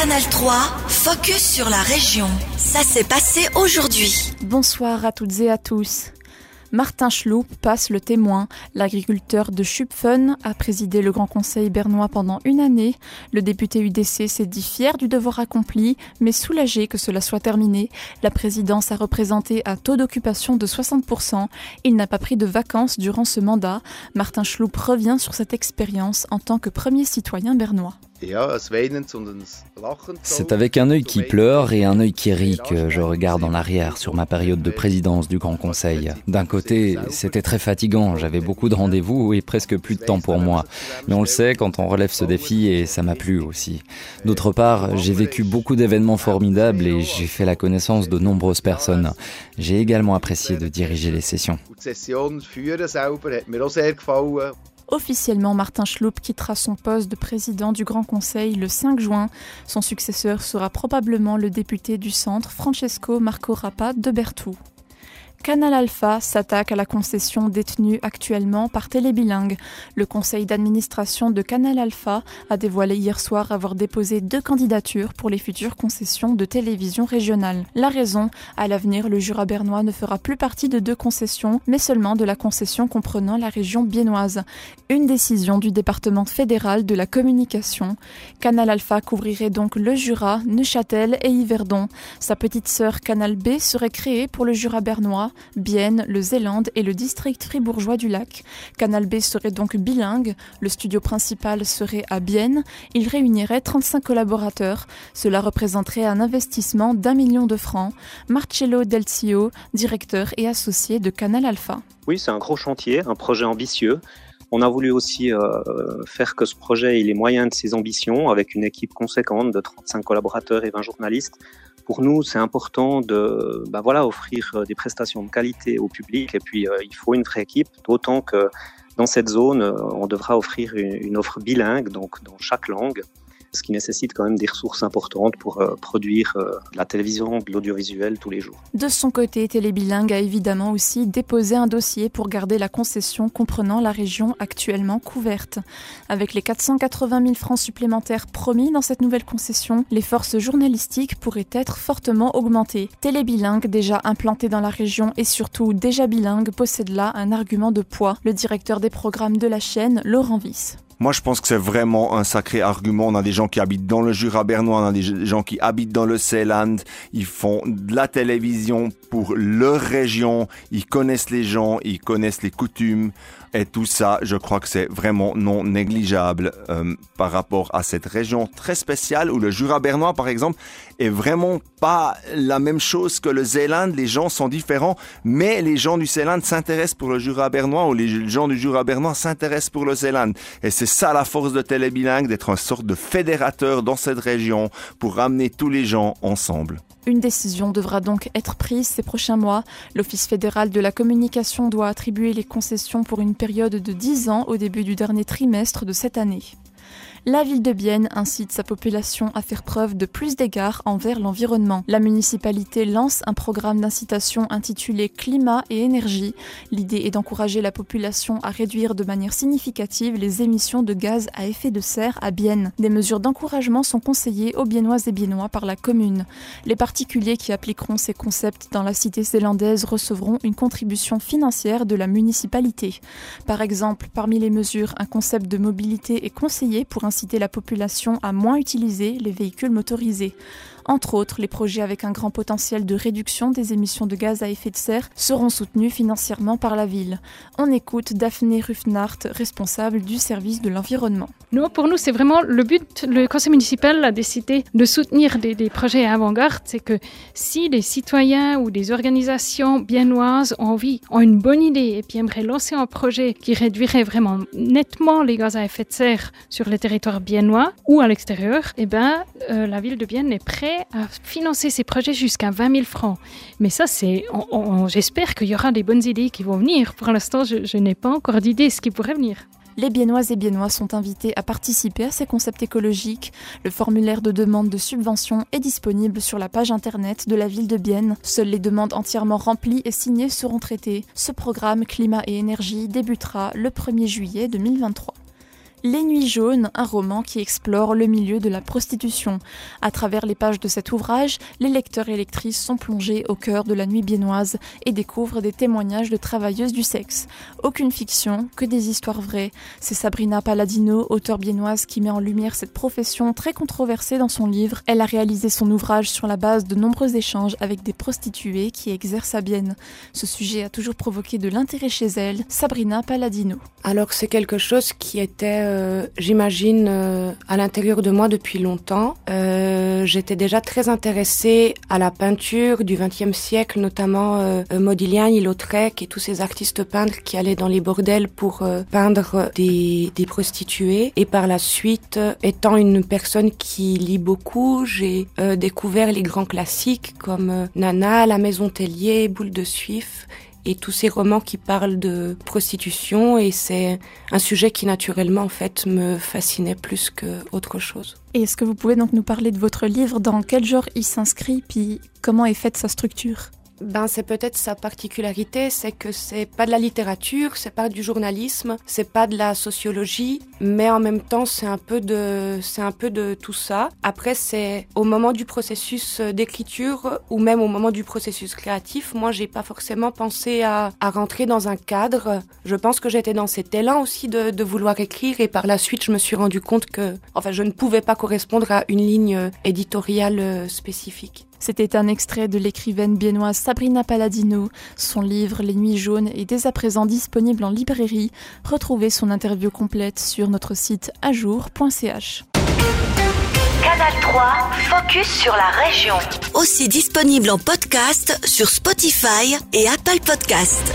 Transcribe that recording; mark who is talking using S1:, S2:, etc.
S1: Canal 3, focus sur la région. Ça s'est passé aujourd'hui.
S2: Bonsoir à toutes et à tous. Martin Schloup passe le témoin. L'agriculteur de Schupfen a présidé le Grand Conseil bernois pendant une année. Le député UDC s'est dit fier du devoir accompli, mais soulagé que cela soit terminé. La présidence a représenté un taux d'occupation de 60%. Il n'a pas pris de vacances durant ce mandat. Martin Schloup revient sur cette expérience en tant que premier citoyen bernois.
S3: C'est avec un œil qui pleure et un œil qui rit que je regarde en arrière sur ma période de présidence du Grand Conseil. D'un côté, c'était très fatigant, j'avais beaucoup de rendez-vous et presque plus de temps pour moi. Mais on le sait quand on relève ce défi et ça m'a plu aussi. D'autre part, j'ai vécu beaucoup d'événements formidables et j'ai fait la connaissance de nombreuses personnes. J'ai également apprécié de diriger les sessions.
S2: Officiellement, Martin Schloup quittera son poste de président du Grand Conseil le 5 juin. Son successeur sera probablement le député du centre Francesco Marco Rappa de Bertou. Canal Alpha s'attaque à la concession détenue actuellement par Télébilingue. Le conseil d'administration de Canal Alpha a dévoilé hier soir avoir déposé deux candidatures pour les futures concessions de télévision régionale. La raison, à l'avenir, le Jura bernois ne fera plus partie de deux concessions, mais seulement de la concession comprenant la région biennoise. Une décision du département fédéral de la communication. Canal Alpha couvrirait donc le Jura, Neuchâtel et Yverdon. Sa petite sœur Canal B serait créée pour le Jura bernois Bienne, le Zélande et le district fribourgeois du lac. Canal B serait donc bilingue, le studio principal serait à Bienne, il réunirait 35 collaborateurs. Cela représenterait un investissement d'un million de francs. Marcello Delcio, directeur et associé de Canal Alpha.
S4: Oui, c'est un gros chantier, un projet ambitieux. On a voulu aussi euh, faire que ce projet ait les moyens de ses ambitions avec une équipe conséquente de 35 collaborateurs et 20 journalistes. Pour nous, c'est important de bah voilà, offrir euh, des prestations de qualité au public et puis euh, il faut une vraie équipe, d'autant que dans cette zone, on devra offrir une offre bilingue, donc dans chaque langue ce qui nécessite quand même des ressources importantes pour euh, produire euh, la télévision, de l'audiovisuel tous les jours.
S2: De son côté, Télébilingue a évidemment aussi déposé un dossier pour garder la concession comprenant la région actuellement couverte. Avec les 480 000 francs supplémentaires promis dans cette nouvelle concession, les forces journalistiques pourraient être fortement augmentées. Télébilingue, déjà implanté dans la région et surtout déjà bilingue, possède là un argument de poids. Le directeur des programmes de la chaîne, Laurent Viss.
S5: Moi, je pense que c'est vraiment un sacré argument. On a des gens qui habitent dans le Jura bernois, on a des gens qui habitent dans le Seeland. Ils font de la télévision pour leur région. Ils connaissent les gens, ils connaissent les coutumes. Et tout ça, je crois que c'est vraiment non négligeable euh, par rapport à cette région très spéciale où le Jura bernois, par exemple, est vraiment pas la même chose que le Zéland. Les gens sont différents, mais les gens du Zéland s'intéressent pour le Jura bernois ou les gens du Jura bernois s'intéressent pour le Zéland. Et c'est ça la force de Télébilingue, d'être une sorte de fédérateur dans cette région pour ramener tous les gens ensemble.
S2: Une décision devra donc être prise ces prochains mois. L'Office fédéral de la communication doit attribuer les concessions pour une période de 10 ans au début du dernier trimestre de cette année la ville de Bienne incite sa population à faire preuve de plus d'égard envers l'environnement. La municipalité lance un programme d'incitation intitulé Climat et énergie. L'idée est d'encourager la population à réduire de manière significative les émissions de gaz à effet de serre à Bienne. Des mesures d'encouragement sont conseillées aux Biennoises et Biennois par la commune. Les particuliers qui appliqueront ces concepts dans la cité zélandaise recevront une contribution financière de la municipalité. Par exemple, parmi les mesures, un concept de mobilité est conseillé pour un inciter la population à moins utiliser les véhicules motorisés. Entre autres, les projets avec un grand potentiel de réduction des émissions de gaz à effet de serre seront soutenus financièrement par la ville. On écoute Daphné Ruffnart, responsable du service de l'environnement.
S6: Pour nous, c'est vraiment le but. Le conseil municipal a décidé de soutenir des, des projets avant-garde. C'est que si des citoyens ou des organisations biennoises ont une bonne idée et puis aimeraient lancer un projet qui réduirait vraiment nettement les gaz à effet de serre sur les territoires biennois ou à l'extérieur, eh ben, euh, la ville de Bienne est prête à financer ces projets jusqu'à 20 000 francs. Mais ça, c'est, j'espère qu'il y aura des bonnes idées qui vont venir. Pour l'instant, je, n'ai pas encore d'idées ce qui pourrait venir.
S2: Les Biennoises et Biennois sont invités à participer à ces concepts écologiques. Le formulaire de demande de subvention est disponible sur la page internet de la ville de Bienne. Seules les demandes entièrement remplies et signées seront traitées. Ce programme Climat et énergie débutera le 1er juillet 2023. Les Nuits jaunes, un roman qui explore le milieu de la prostitution. À travers les pages de cet ouvrage, les lecteurs et lectrices sont plongés au cœur de la nuit biennoise et découvrent des témoignages de travailleuses du sexe. Aucune fiction, que des histoires vraies. C'est Sabrina Palladino, auteure biennoise, qui met en lumière cette profession très controversée dans son livre. Elle a réalisé son ouvrage sur la base de nombreux échanges avec des prostituées qui exercent à Bienne. Ce sujet a toujours provoqué de l'intérêt chez elle. Sabrina Palladino.
S7: Alors c'est quelque chose qui était, euh, j'imagine, euh, à l'intérieur de moi depuis longtemps. Euh, J'étais déjà très intéressée à la peinture du XXe siècle, notamment Modigliani, Lautrec et tous ces artistes peintres qui allaient dans les bordels pour peindre des, des prostituées. Et par la suite, étant une personne qui lit beaucoup, j'ai découvert les grands classiques comme Nana, La Maison Tellier, Boule de Suif et tous ces romans qui parlent de prostitution et c'est un sujet qui naturellement en fait me fascinait plus que autre chose.
S2: Et est-ce que vous pouvez donc nous parler de votre livre, dans quel genre il s'inscrit, puis comment est faite sa structure?
S7: Ben, c'est peut-être sa particularité, c'est que c'est pas de la littérature, c'est pas du journalisme, c'est pas de la sociologie, mais en même temps, c'est un peu de, c'est un peu de tout ça. Après, c'est au moment du processus d'écriture ou même au moment du processus créatif, moi, j'ai pas forcément pensé à, à rentrer dans un cadre. Je pense que j'étais dans cet élan aussi de, de vouloir écrire et par la suite, je me suis rendu compte que, enfin, je ne pouvais pas correspondre à une ligne éditoriale spécifique.
S2: C'était un extrait de l'écrivaine biennoise Sabrina Palladino. Son livre Les Nuits jaunes est dès à présent disponible en librairie. Retrouvez son interview complète sur notre site ajour.ch.
S1: Canal 3, focus sur la région. Aussi disponible en podcast sur Spotify et Apple Podcast.